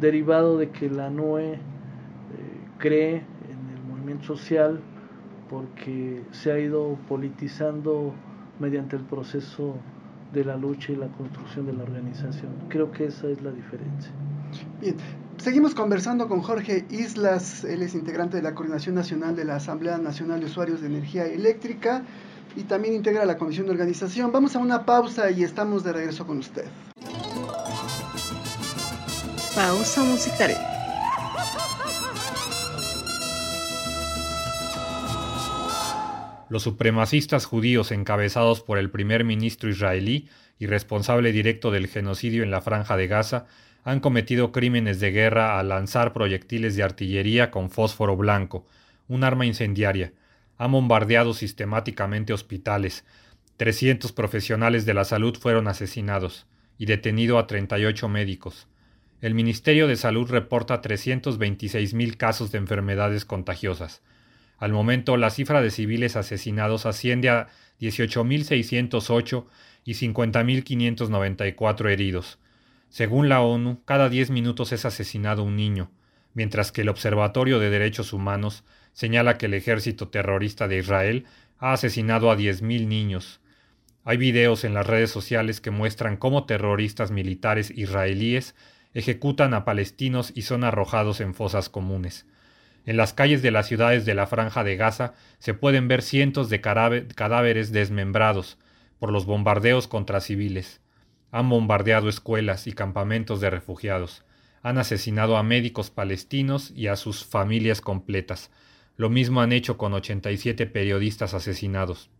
derivado de que la NUE eh, cree en el movimiento social porque se ha ido politizando mediante el proceso de la lucha y la construcción de la organización. Creo que esa es la diferencia. Bien, seguimos conversando con Jorge Islas, él es integrante de la Coordinación Nacional de la Asamblea Nacional de Usuarios de Energía Eléctrica y también integra la Comisión de Organización. Vamos a una pausa y estamos de regreso con usted. Pausa musical. Los supremacistas judíos encabezados por el primer ministro israelí y responsable directo del genocidio en la franja de Gaza han cometido crímenes de guerra al lanzar proyectiles de artillería con fósforo blanco, un arma incendiaria. Han bombardeado sistemáticamente hospitales. 300 profesionales de la salud fueron asesinados y detenido a 38 médicos. El Ministerio de Salud reporta 326.000 casos de enfermedades contagiosas. Al momento, la cifra de civiles asesinados asciende a 18.608 y 50.594 heridos. Según la ONU, cada 10 minutos es asesinado un niño, mientras que el Observatorio de Derechos Humanos señala que el ejército terrorista de Israel ha asesinado a 10.000 niños. Hay videos en las redes sociales que muestran cómo terroristas militares israelíes ejecutan a palestinos y son arrojados en fosas comunes. En las calles de las ciudades de la franja de Gaza se pueden ver cientos de cadáveres desmembrados por los bombardeos contra civiles. Han bombardeado escuelas y campamentos de refugiados. Han asesinado a médicos palestinos y a sus familias completas. Lo mismo han hecho con 87 periodistas asesinados.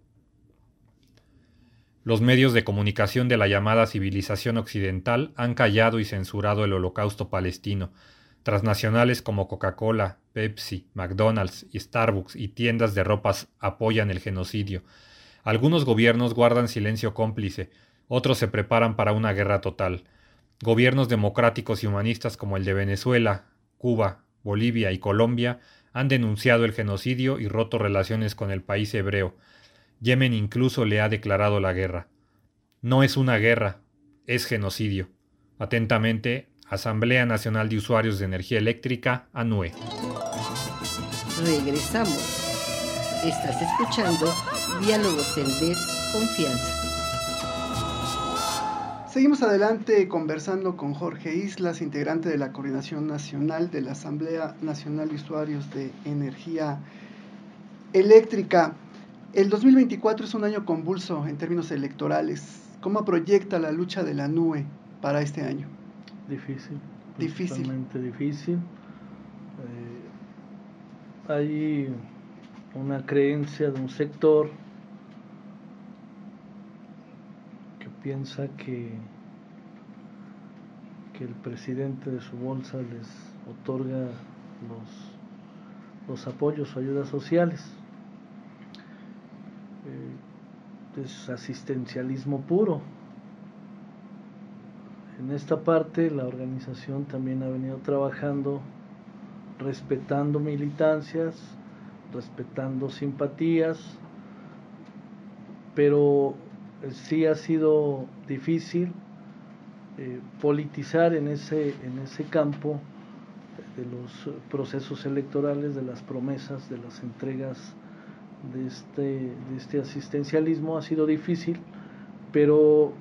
Los medios de comunicación de la llamada civilización occidental han callado y censurado el holocausto palestino. Transnacionales como Coca-Cola, Pepsi, McDonald's y Starbucks y tiendas de ropas apoyan el genocidio. Algunos gobiernos guardan silencio cómplice, otros se preparan para una guerra total. Gobiernos democráticos y humanistas como el de Venezuela, Cuba, Bolivia y Colombia han denunciado el genocidio y roto relaciones con el país hebreo. Yemen incluso le ha declarado la guerra. No es una guerra, es genocidio. Atentamente, Asamblea Nacional de Usuarios de Energía Eléctrica, ANUE. Regresamos. Estás escuchando Diálogos en Desconfianza. Seguimos adelante conversando con Jorge Islas, integrante de la Coordinación Nacional de la Asamblea Nacional de Usuarios de Energía Eléctrica. El 2024 es un año convulso en términos electorales. ¿Cómo proyecta la lucha de la NUE para este año? Difícil. Difícil. difícil. Eh, hay una creencia de un sector que piensa que, que el presidente de su bolsa les otorga los, los apoyos o ayudas sociales es asistencialismo puro. En esta parte la organización también ha venido trabajando respetando militancias, respetando simpatías, pero sí ha sido difícil eh, politizar en ese, en ese campo de los procesos electorales, de las promesas, de las entregas de este, de este asistencialismo. Ha sido difícil, pero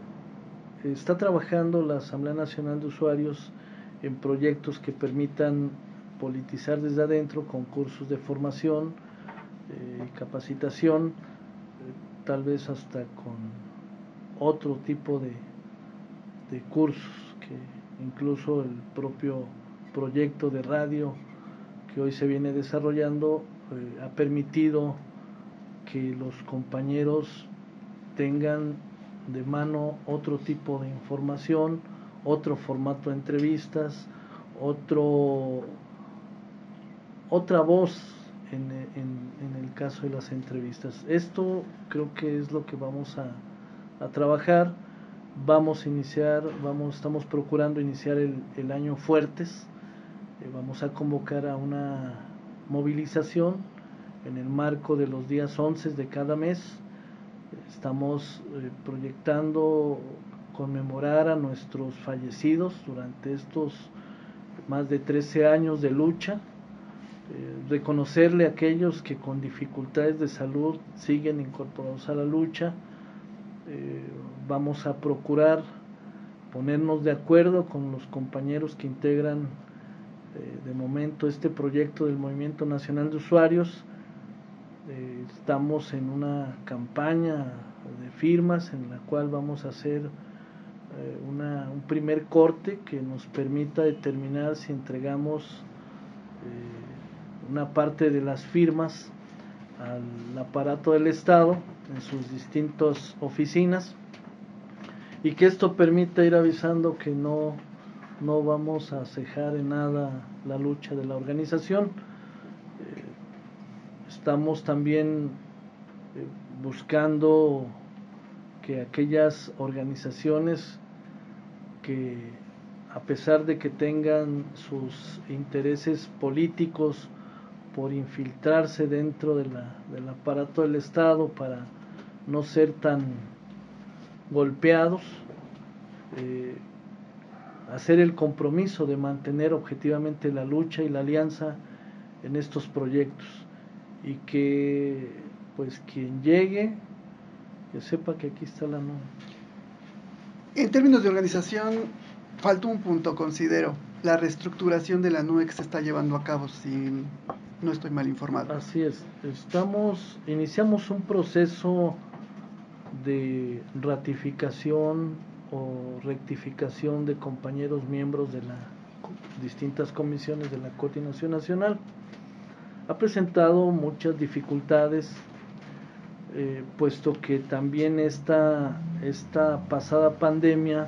está trabajando la Asamblea Nacional de Usuarios en proyectos que permitan politizar desde adentro con cursos de formación y eh, capacitación, eh, tal vez hasta con otro tipo de, de cursos que incluso el propio proyecto de radio que hoy se viene desarrollando eh, ha permitido que los compañeros tengan de mano otro tipo de información, otro formato de entrevistas, otro, otra voz en, el caso de las entrevistas. Esto creo que es lo que vamos a, trabajar. Vamos a iniciar, vamos, estamos procurando iniciar el, año fuertes. Eh, vamos a convocar a una movilización en el marco de los días 11 de cada mes. Estamos eh, proyectando conmemorar a nuestros fallecidos durante estos más de 13 años de lucha, eh, reconocerle a aquellos que con dificultades de salud siguen incorporados a la lucha. Eh, vamos a procurar ponernos de acuerdo con los compañeros que integran de momento este proyecto del Movimiento Nacional de Usuarios eh, estamos en una campaña de firmas en la cual vamos a hacer eh, un primer corte que nos permita determinar si entregamos eh, una parte de las firmas al aparato del Estado en sus distintas oficinas y que esto permita ir avisando que no, no vamos a cejar en nada la lucha de la organización Estamos también eh, buscando que aquellas organizaciones que a pesar de que tengan sus intereses políticos por infiltrarse dentro del aparato del Estado para no ser tan golpeados, eh, hacer el compromiso de mantener objetivamente la lucha y la alianza en estos proyectos y que pues quien llegue que sepa que aquí está la NUE. En términos de organización, falta un punto, considero, la reestructuración de la NUE que se está llevando a cabo, si no estoy mal informado. Así es, estamos, iniciamos un proceso de ratificación o rectificación de compañeros miembros de las distintas comisiones de la Coordinación Nacional. Ha presentado muchas dificultades, eh, puesto que también esta, esta pasada pandemia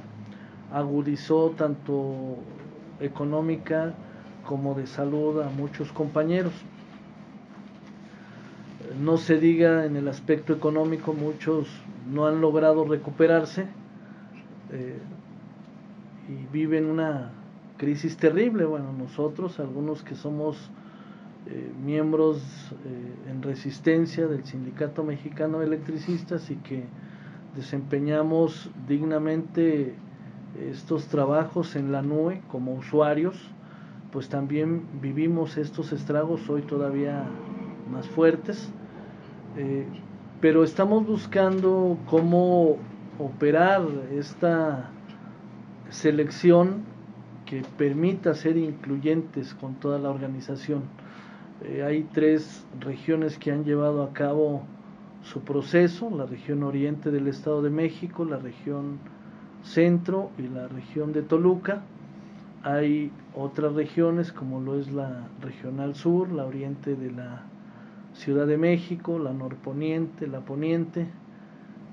agudizó tanto económica como de salud a muchos compañeros. No se diga en el aspecto económico, muchos no han logrado recuperarse eh, y viven una crisis terrible. Bueno, nosotros, algunos que somos eh, miembros eh, en resistencia del Sindicato Mexicano de Electricistas y que desempeñamos dignamente estos trabajos en la nube como usuarios, pues también vivimos estos estragos hoy todavía más fuertes, eh, pero estamos buscando cómo operar esta selección que permita ser incluyentes con toda la organización. Eh, hay tres regiones que han llevado a cabo su proceso, la región oriente del Estado de México, la región centro y la región de Toluca. Hay otras regiones como lo es la regional sur, la oriente de la Ciudad de México, la norponiente, la poniente,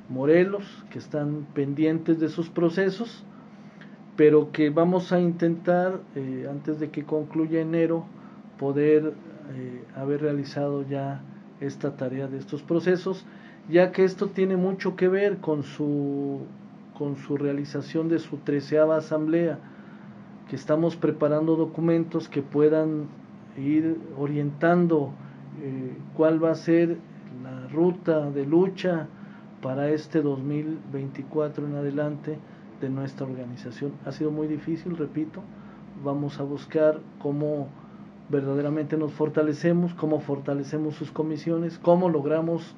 Morelos, que están pendientes de sus procesos, pero que vamos a intentar, eh, antes de que concluya enero, poder eh, haber realizado ya esta tarea de estos procesos, ya que esto tiene mucho que ver con su con su realización de su treceava asamblea, que estamos preparando documentos que puedan ir orientando eh, cuál va a ser la ruta de lucha para este 2024 en adelante de nuestra organización. Ha sido muy difícil, repito, vamos a buscar cómo verdaderamente nos fortalecemos, cómo fortalecemos sus comisiones, cómo logramos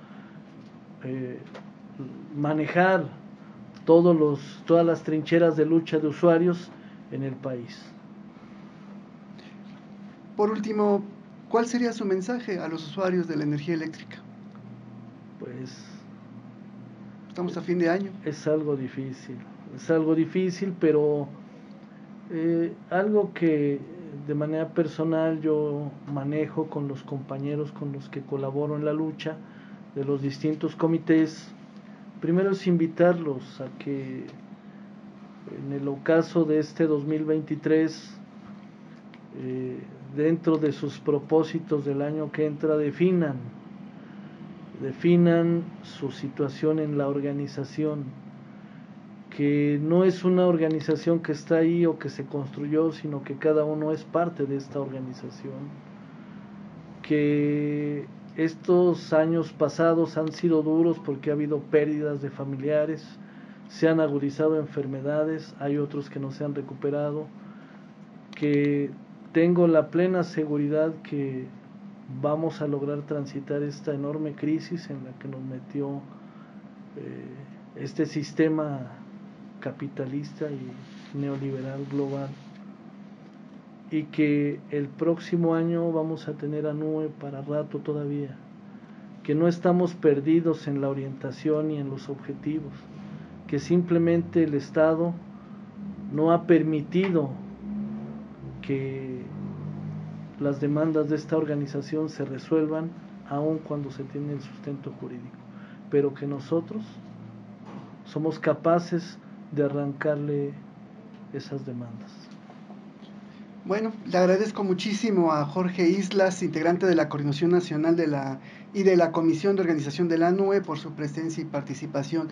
eh, manejar todos los, todas las trincheras de lucha de usuarios en el país. Por último, ¿cuál sería su mensaje a los usuarios de la energía eléctrica? Pues... Estamos a fin de año. Es algo difícil, es algo difícil, pero eh, algo que de manera personal yo manejo con los compañeros con los que colaboro en la lucha de los distintos comités. Primero es invitarlos a que en el ocaso de este 2023, eh, dentro de sus propósitos del año que entra, definan, definan su situación en la organización, que no es una organización que está ahí o que se construyó, sino que cada uno es parte de esta organización, que estos años pasados han sido duros porque ha habido pérdidas de familiares, se han agudizado enfermedades, hay otros que no se han recuperado, que tengo la plena seguridad que vamos a lograr transitar esta enorme crisis en la que nos metió eh, este sistema capitalista y neoliberal global. Y que el próximo año vamos a tener a nube para rato todavía, que no estamos perdidos en la orientación y en los objetivos, que simplemente el Estado no ha permitido que las demandas de esta organización se resuelvan aun cuando se tiene el sustento jurídico, pero que nosotros somos capaces de arrancarle esas demandas. Bueno, le agradezco muchísimo a Jorge Islas, integrante de la Coordinación Nacional de la, y de la Comisión de Organización de la NUE, por su presencia y participación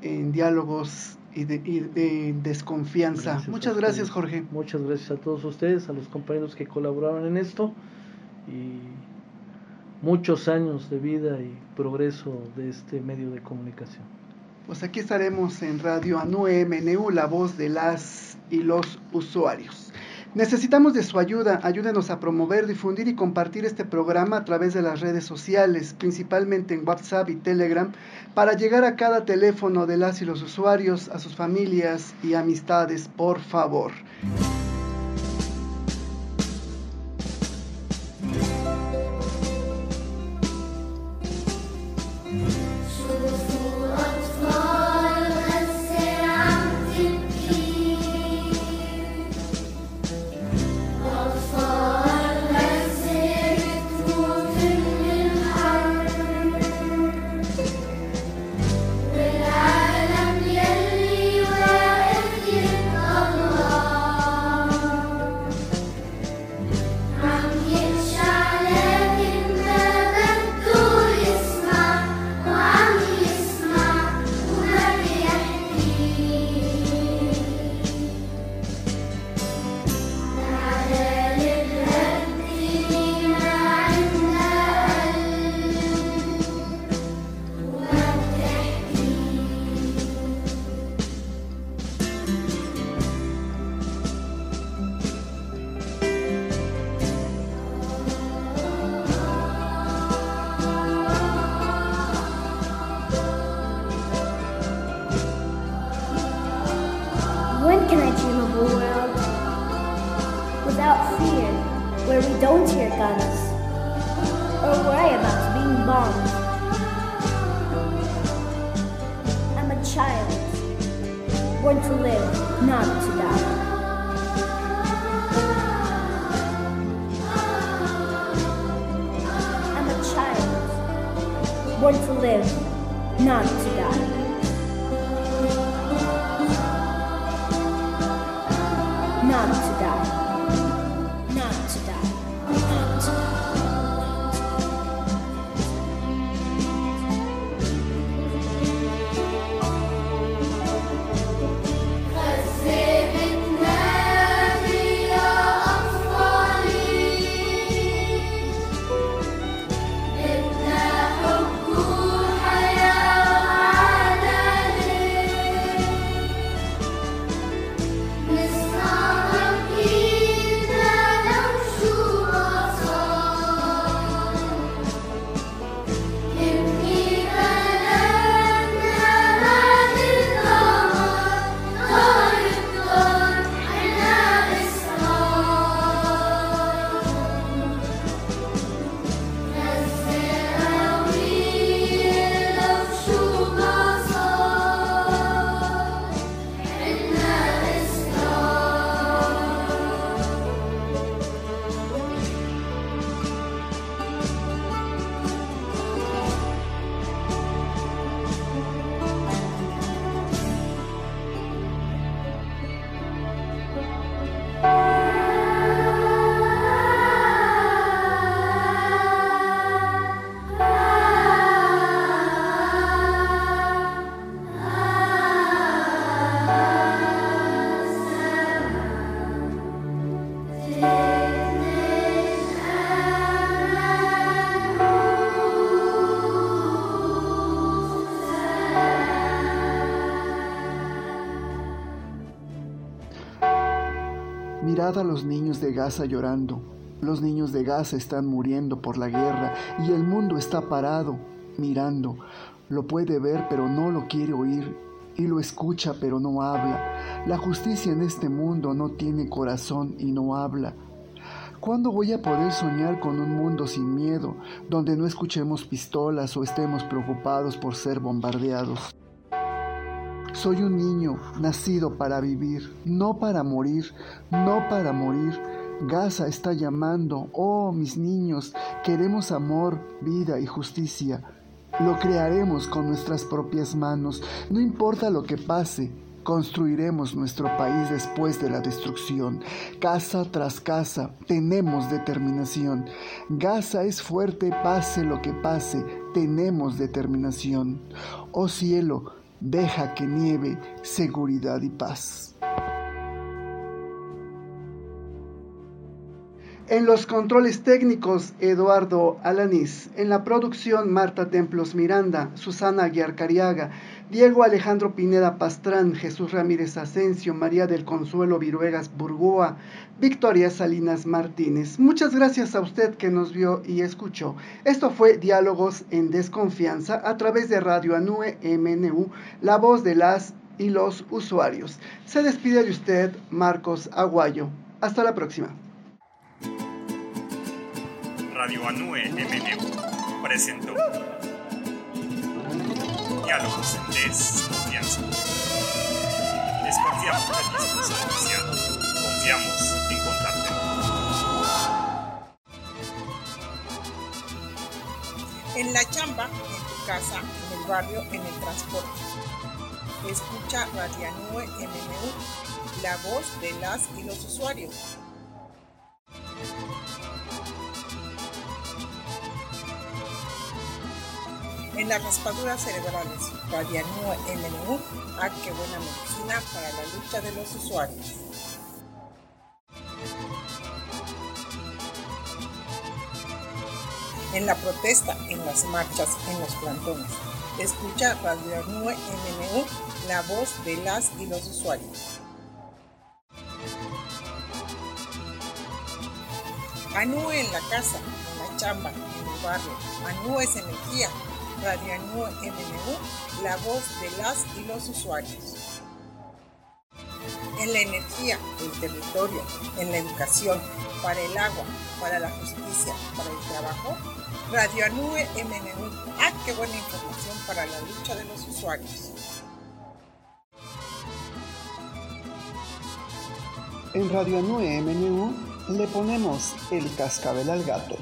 en diálogos y de, desconfianza. Muchas gracias, Jorge. Muchas gracias a todos ustedes, a los compañeros que colaboraron en esto y muchos años de vida y progreso de este medio de comunicación. Pues aquí estaremos en Radio ANUE MNU, la voz de las y los usuarios. Necesitamos de su ayuda, ayúdenos a promover, difundir y compartir este programa a través de las redes sociales, principalmente en WhatsApp y Telegram, para llegar a cada teléfono de las y los usuarios, a sus familias y amistades, por favor. A los niños de Gaza llorando. Los niños de Gaza están muriendo por la guerra y el mundo está parado, mirando. Lo puede ver pero no lo quiere oír y lo escucha pero no habla. La justicia en este mundo no tiene corazón y no habla. ¿Cuándo voy a poder soñar con un mundo sin miedo, donde no escuchemos pistolas o estemos preocupados por ser bombardeados? Soy un niño nacido para vivir, no para morir, no para morir. Gaza está llamando, oh mis niños, queremos amor, vida y justicia. Lo crearemos con nuestras propias manos, no importa lo que pase, construiremos nuestro país después de la destrucción. Casa tras casa, tenemos determinación. Gaza es fuerte, pase lo que pase, tenemos determinación. Oh cielo, deja que nieve seguridad y paz. En los controles técnicos, Eduardo Alanís. En la producción, Marta Templos Miranda, Susana Guiarcariaga, Diego Alejandro Pineda Pastrán, Jesús Ramírez Asensio, María del Consuelo Viruegas Burgoa, Victoria Salinas Martínez. Muchas gracias a usted que nos vio y escuchó. Esto fue Diálogos en Desconfianza a través de Radio Anue MNU, la voz de las y los usuarios. Se despide de usted Marcos Aguayo. Hasta la próxima. Radio Anue MNU presentó Diálogos en Desconfianza. Desconfiamos del discurso oficial. Confiamos en contarte. En la chamba, en tu casa, en el barrio, en el transporte. Escucha Radio Anue MNU, la voz de las y los usuarios. En las raspaduras cerebrales. Radianua MNU, ah, qué buena medicina para la lucha de los usuarios. En la protesta, en las marchas, en los plantones. Escucha Radio Anue MNU, la voz de las y los usuarios. Anue en la casa, en la chamba, en el barrio. Anue es energía, Radio Anú MNU, la voz de las y los usuarios. En la energía, el territorio, en la educación, para el agua, para la justicia, para el trabajo, Radio Anue MNU. ¡Ah, qué buena información para la lucha de los usuarios! En Radio Anue MNU le ponemos el cascabel al gato.